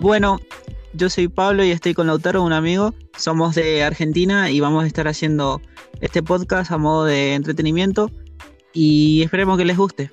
Bueno, yo soy Pablo y estoy con Lautaro, un amigo. Somos de Argentina y vamos a estar haciendo este podcast a modo de entretenimiento y esperemos que les guste.